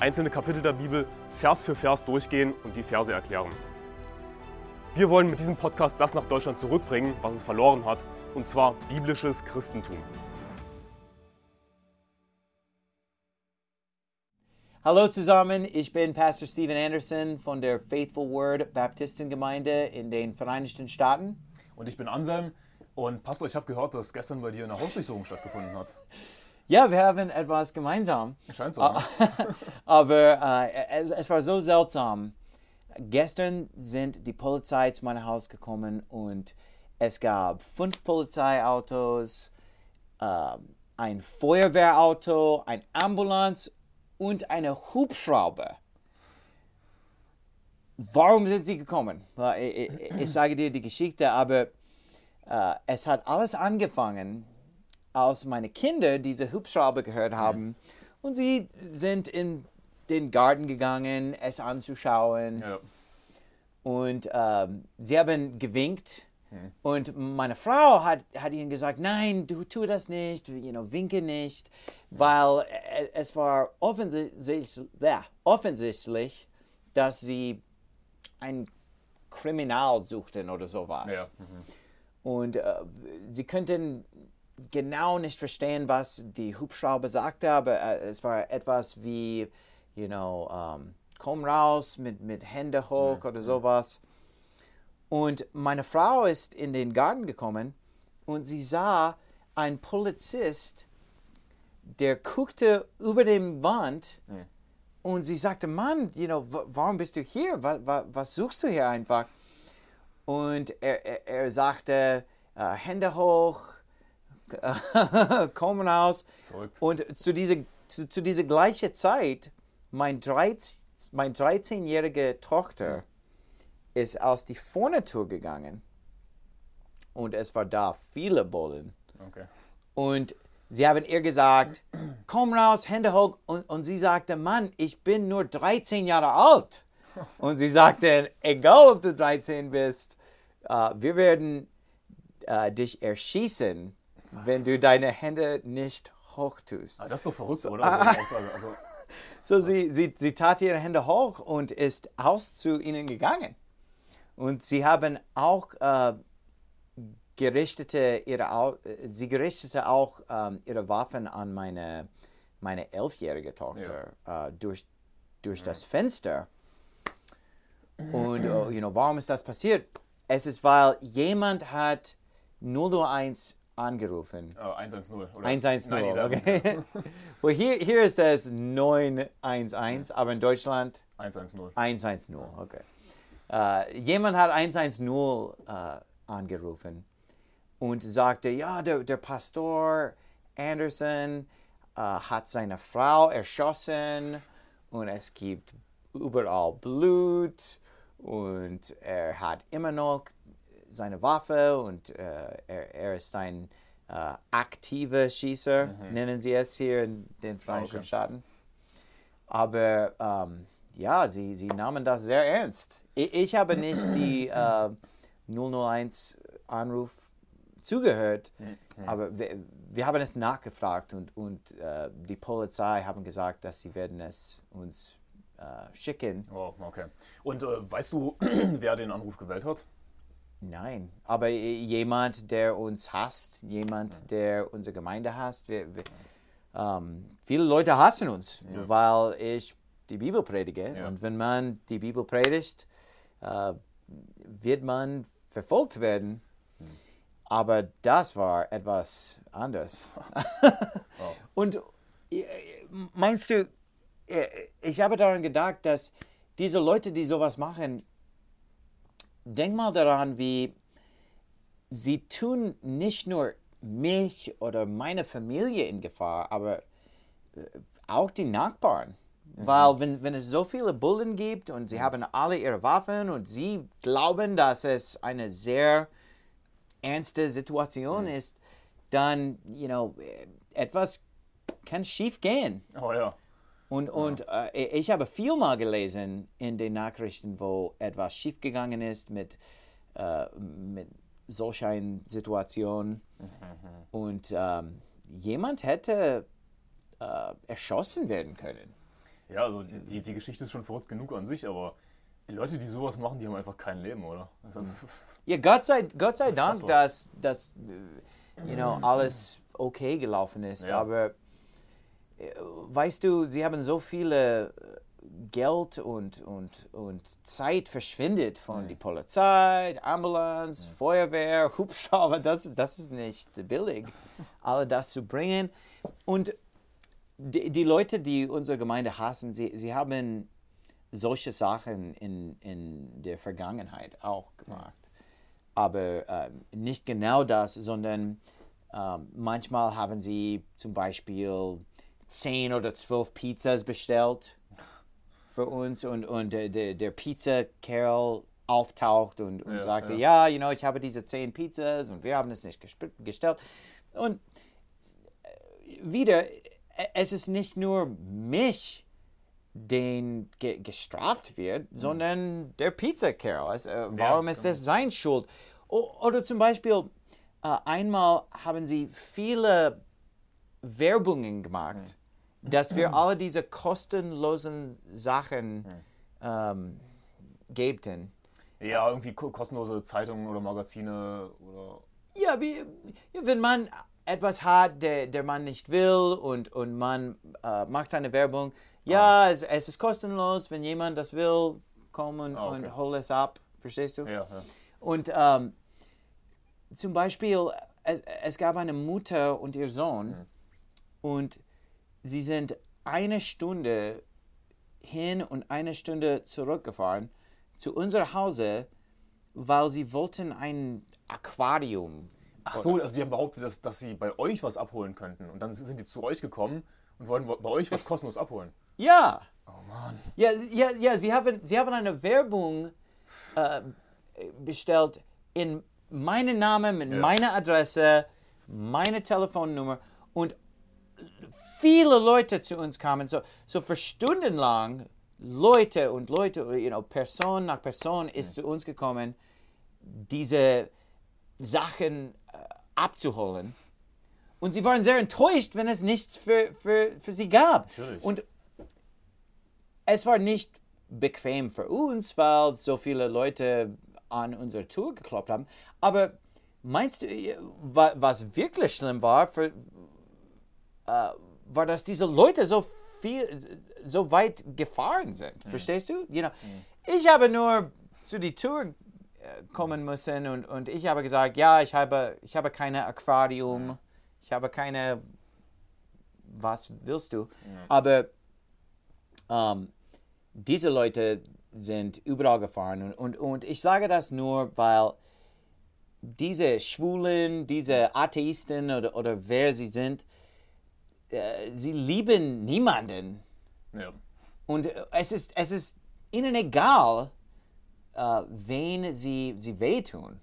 einzelne Kapitel der Bibel Vers für Vers durchgehen und die Verse erklären. Wir wollen mit diesem Podcast das nach Deutschland zurückbringen, was es verloren hat, und zwar biblisches Christentum. Hallo zusammen, ich bin Pastor Steven Anderson von der Faithful Word Baptistengemeinde in den Vereinigten Staaten. Und ich bin Anselm. Und Pastor, ich habe gehört, dass gestern bei dir eine Hausdurchsuchung stattgefunden hat. Ja, wir haben etwas gemeinsam. Scheint so. Ne? Aber äh, es, es, war so seltsam. Gestern sind die Polizei zu meinem Haus gekommen und es gab fünf Polizeiautos, äh, ein Feuerwehrauto, ein Ambulanz und eine Hubschrauber. Warum sind sie gekommen? Ich, ich, ich sage dir die Geschichte, aber äh, es hat alles angefangen als meine Kinder diese Hubschrauber gehört haben. Ja. Und sie sind in den Garten gegangen, es anzuschauen. Ja. Und ähm, sie haben gewinkt. Hm. Und meine Frau hat, hat ihnen gesagt, nein, du tu das nicht, you know, winke nicht, weil es war offensichtlich, ja, offensichtlich, dass sie ein Kriminal suchten oder sowas. Ja. Mhm. Und äh, sie könnten genau nicht verstehen, was die Hubschrauber sagte, aber äh, es war etwas wie, you know, um, ähm, komm raus mit, mit Hände hoch ja, oder sowas. Und meine Frau ist in den Garten gekommen und sie sah einen Polizist, der guckte über den Wand ja. und sie sagte, Mann, you know, warum bist du hier? Was, was, was suchst du hier einfach? Und er, er, er sagte, uh, Hände hoch, kommen aus. Verrückt. Und zu dieser, zu, zu dieser gleichen Zeit, mein, 13, mein 13-jährige Tochter ist aus die Vorne-Tour gegangen. Und es war da viele Bullen. Okay. Und sie haben ihr gesagt, komm raus, Hände hoch. Und, und sie sagte, Mann, ich bin nur 13 Jahre alt. Und sie sagte, egal ob du 13 bist, uh, wir werden uh, dich erschießen, was? wenn du deine Hände nicht hoch tust. Ah, das ist doch verrückt, oder? Ah. Also, also, so, sie, sie, sie tat ihre Hände hoch und ist aus zu ihnen gegangen. Und sie haben auch äh, gerichtete ihre, sie gerichtete auch ähm, ihre Waffen an meine, meine elfjährige Tochter ja. äh, durch, durch ja. das Fenster. Und uh, you know, warum ist das passiert? Es ist, weil jemand hat 001 angerufen. Oh, 110. Oder? 110, okay. well, hier, hier ist es 911, aber in Deutschland 110. 110, okay. Uh, jemand hat 110 uh, äh, angerufen und sagte, ja, der, der Pastor Anderson uh, hat seine Frau erschossen und es gibt überall Blut und er hat immer noch seine Waffe und äh, er, er, ist ein äh, aktiver Schießer, mhm. nennen sie es hier in den Vereinigten okay. Staaten. Aber ähm, ja, sie, sie nahmen das sehr ernst. Ich, ich habe nicht die äh, 001-Anruf zugehört, mhm. aber wir, wir, haben es nachgefragt und, und äh, die Polizei haben gesagt, dass sie werden es uns äh, schicken. Oh, okay. Und äh, weißt du, wer den Anruf gewählt hat? Nein, aber jemand, der uns hasst, jemand, der unsere Gemeinde hasst. Wir, wir, ähm, viele Leute hassen uns, ja. weil ich die Bibel predige. Ja. Und wenn man die Bibel predigt, äh, wird man verfolgt werden. Hm. Aber das war etwas anders. oh. Und meinst du, ich habe daran gedacht, dass diese Leute, die sowas machen, denk mal daran, wie sie tun nicht nur mich oder meine Familie in Gefahr, aber äh, auch die Nachbarn. Weil wenn, wenn es so viele Bullen gibt und sie haben alle ihre Waffen und sie glauben, dass es eine sehr ernste Situation ist, dann, you know, etwas kann schief gehen. Oh ja. Und, und äh, ich habe viel mal gelesen in den Nachrichten, wo etwas schiefgegangen ist mit, äh, mit solchen Situationen. Und ähm, jemand hätte äh, erschossen werden können. Ja, also die, die, Geschichte ist schon verrückt genug an sich, aber die Leute, die sowas machen, die haben einfach kein Leben, oder? Einfach- Ja, Gott sei, Gott sei Dank, dass, dass äh, you know, alles okay gelaufen ist. Ja. Aber weißt du, sie haben so viele äh, Geld und, und, und Zeit verschwendet von der Polizei, der Ambulanz, Feuerwehr, Hubschrauber. Das, das ist nicht billig, alle das zu bringen. Und die, die Leute, die unsere Gemeinde hassen, sie, sie haben solche Sachen in, in der Vergangenheit auch gemacht. Aber ähm, nicht genau das, sondern ähm, manchmal haben sie zum Beispiel zehn oder zwölf Pizzas bestellt für uns und, und der, der, der Pizza-Kerl auftaucht und, und Ja, sagte, ja. ja, you know, ich habe diese zehn Pizzas und wir haben es nicht gestellt. Und äh, wieder, äh, es ist nicht nur mich, den ge gestraft wird, sondern der Pizzakerl. Also, äh, warum ist das sein Schuld? O oder zum Beispiel, äh, einmal haben sie viele Werbungen gemacht, dass wir alle diese kostenlosen Sachen ähm, gebten. ja, irgendwie ko- kostenlose Zeitungen oder Magazine oder. Ja, wie, wenn man etwas hat, der, der man nicht will und, und man äh, macht eine Werbung, ja, es, es ist kostenlos, wenn jemand das will, komm und, Ah, okay. und hol es ab. Verstehst du? Ja, ja. Und ähm, zum Beispiel, es, es gab eine Mutter und ihr Sohn und sie sind eine Stunde hin und eine Stunde zurückgefahren zu unser Hause, weil sie wollten ein Aquarium. Ach so, also die haben behauptet, dass, dass sie bei euch was abholen könnten. Und dann sind die zu euch gekommen und wollten bei euch was kostenlos abholen. Ja, Oh Mann. ja, ja, ja sie, haben, sie haben eine Werbung äh, bestellt in meinen Namen, mit meiner Adresse, meine Telefonnummer und viele Leute zu uns kamen. So, so für Stunden lang Leute und Leute, you know, Person nach Person ist zu uns gekommen, diese Sachen äh, abzuholen. Und sie waren sehr enttäuscht, wenn es nichts für, für, für sie gab. Natürlich. Und es war nicht bequem für uns, weil so viele Leute an unsere Tour geklopft haben. Aber meinst du, äh, wa- was wirklich schlimm war, für, war, dass diese Leute so viel, so weit gefahren sind? Verstehst du? You know, Ich habe nur zu die Tour äh, kommen müssen und, und ich habe gesagt, ja, ich habe, ich habe keine Aquarium, ich habe keine, was willst du? Aber ähm, diese Leute sind überall gefahren und, und, und ich sage das nur, weil diese Schwulen, diese Atheisten oder, oder wer sie sind, äh, sie lieben niemanden. Ja. Und äh, es ist, es ist ihnen egal, äh, wen sie, sie wehtun.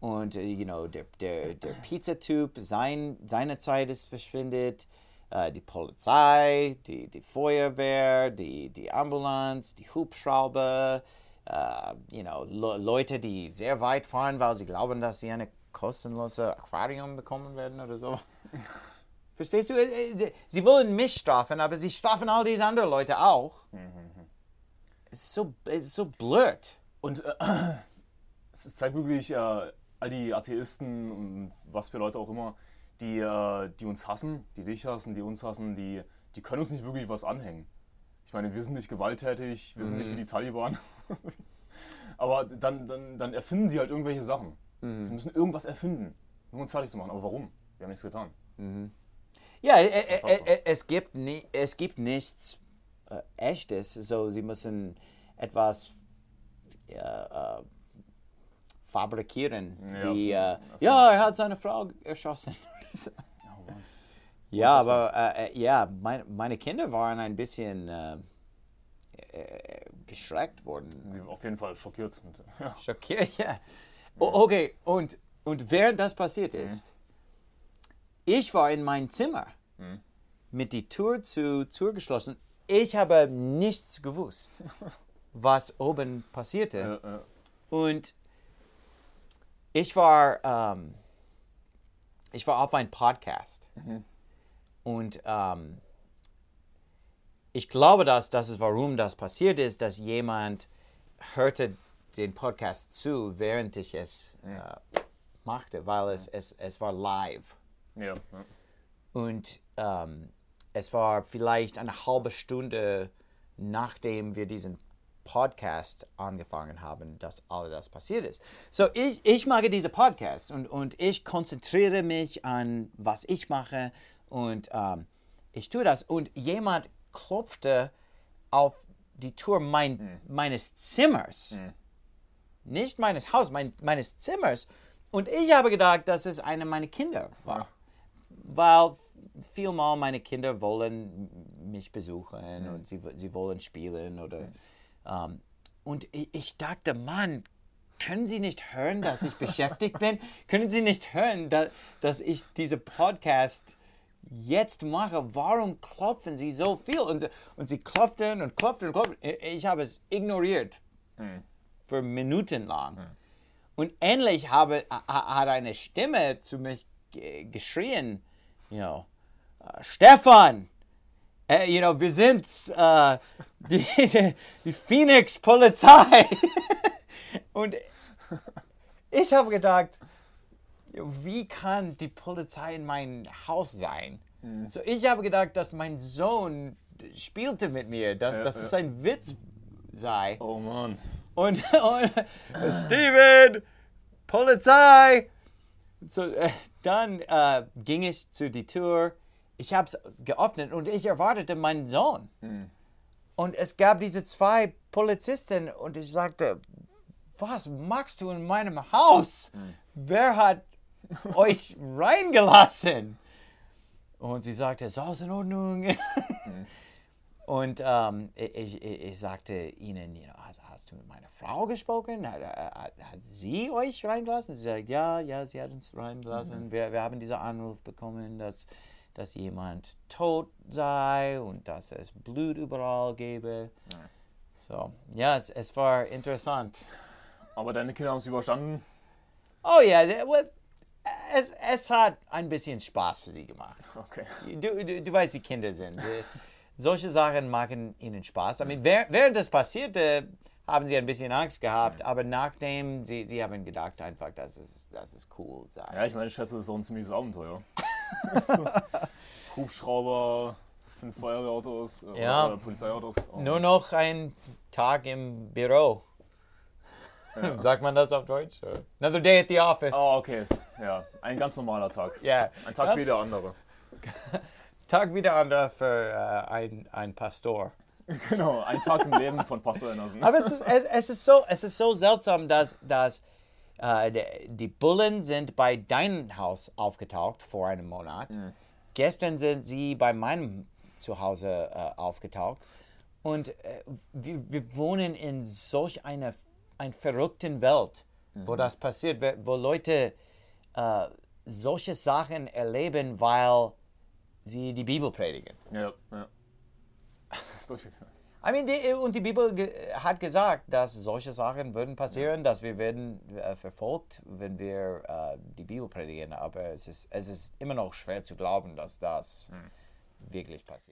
Und, äh, you know, der, der, der Pizzatyp, sein, seine Zeit ist verschwindet. Äh, die Polizei, die, die Feuerwehr, die, die Ambulanz, die Hubschrauber, äh, you know, Le Leute, die sehr weit fahren, weil sie glauben, dass sie eine kostenlose Aquarium bekommen werden oder so. Verstehst du? Äh, äh, Sie wollen mich strafen, aber sie strafen all diese anderen Leute auch. Es ist so, es ist so blöd. Und äh, es zeigt wirklich äh, all die Atheisten und was für Leute auch immer, die, äh, die uns hassen, die dich hassen, die uns hassen, die, die können uns nicht wirklich was anhängen. Ich meine, wir sind nicht gewalttätig, wir sind nicht wie die Taliban. Aber dann, dann, dann erfinden sie halt irgendwelche Sachen. Sie müssen irgendwas erfinden, um uns fertig zu machen. Aber warum? Wir haben nichts getan. Ja, äh, äh, unfassbar. äh, es, gibt nie, es gibt nichts äh, Echtes. So, sie müssen etwas ja, äh, fabrikieren. Ja, wie, äh, ja, er hat seine Frau erschossen. Oh. Ja, aber äh, äh, ja, mein, meine Kinder waren ein bisschen äh, äh, geschreckt worden. Auf jeden Fall schockiert. Ja. Schockiert, ja. O okay, und, und während das passiert ist, ich war in mein Zimmer mit die Tür zu, zugeschlossen. Ich habe nichts gewusst, was oben passierte. Ja, ja. Und ich war, ähm, ich war auf einem Podcast. Und ähm, ich glaube, dass das ist, warum das passiert ist, dass jemand hörte den Podcast zu, während ich es äh, machte, weil es, es, es war live. Ja. Und ähm, es war vielleicht eine halbe Stunde, nachdem wir diesen Podcast angefangen haben, dass all das passiert ist. So, ich, ich mag diese Podcast und, und ich konzentriere mich an, was ich mache und ähm, ich tue das. Und jemand klopfte auf die Tür mein, meines Zimmers. Nicht meines Hauses, mein, meines Zimmers. Und ich habe gedacht, dass es eine meiner Kinder war weil vielmal meine Kinder wollen mich besuchen und sie, sie wollen spielen oder ähm, und ich, ich dachte, Mann, können Sie nicht hören, dass ich beschäftigt bin? Können Sie nicht hören, dass, dass ich diese Podcast jetzt mache? Warum klopfen Sie so viel? Und, sie- und sie klopften und klopften und klopften. Ich- habe es ignoriert für Minuten lang. Und endlich habe, ha- hat eine Stimme zu mich ge- geschrien, you know, äh, Stefan, äh, you know, wir sind äh, die, die, die Phoenix Polizei. Und ich habe gedacht, wie kann die Polizei in mein Haus sein? So, ich habe gedacht, dass mein Sohn spielte mit mir, dass, dass es ein Witz sei. Oh Mann. Und, und Steven, Polizei. So, äh, dann äh, ging ich zu die Tür. Ich habe es geöffnet und ich erwartete meinen Sohn. Und es gab diese zwei Polizisten und ich sagte, was machst du in meinem Haus? Wer hat euch reingelassen? Und sie sagte, ist alles in Ordnung. Und ähm, ich, ich, ich sagte ihnen, you know, hast, hast du mit meiner Frau gesprochen? Hat, hat, hat sie euch reingelassen? Sie sagt, ja, ja, sie hat uns reingelassen. Wir, wir haben diesen Anruf bekommen, dass, dass jemand tot sei und dass es Blut überall gäbe. So, ja, es, es war interessant. Aber deine Kinder haben es überstanden. Oh ja, well, es, es hat ein bisschen Spaß für sie gemacht. Okay. Du, du, du weißt, wie Kinder sind. Äh, Solche Sachen machen ihnen Spaß. I mean, während das passierte, haben sie ein bisschen Angst gehabt, aber nachdem, sie, sie haben gedacht einfach, dass es, dass es cool sei. Ja, ich meine, ich schätze, das ist so ein ziemliches Abenteuer. so, Hubschrauber, fünf Feuerwehrautos, äh, Ja. oder Polizeiautos. Nur noch ein Tag im Büro. Sagt man das auf Deutsch? Another day at the office. Oh, okay. Ist, ja, ein ganz normaler Tag. Ja. Ein Tag Ganz- wie der andere. Tag wieder andere für äh, ein, ein Pastor. Genau, ein Tag im Leben von Pastor Anderson. Aber es ist, es, es ist, so, es ist so seltsam, dass, dass äh, die- Bullen sind bei deinem Haus aufgetaucht vor einem Monat. Gestern sind sie bei meinem Zuhause äh, aufgetaucht. Und äh, wir, wir wohnen in solch einer ein verrückten Welt, wo das passiert, wo- wo Leute äh, solche Sachen erleben, weil sie die Bibel predigen. Ja, ja. Das ist durchgeführt. I mean, die, und die Bibel ge hat gesagt, dass solche Sachen würden passieren, dass wir werden äh, verfolgt, wenn wir äh, die Bibel predigen. Aber es ist, es ist immer noch schwer zu glauben, dass das wirklich passiert.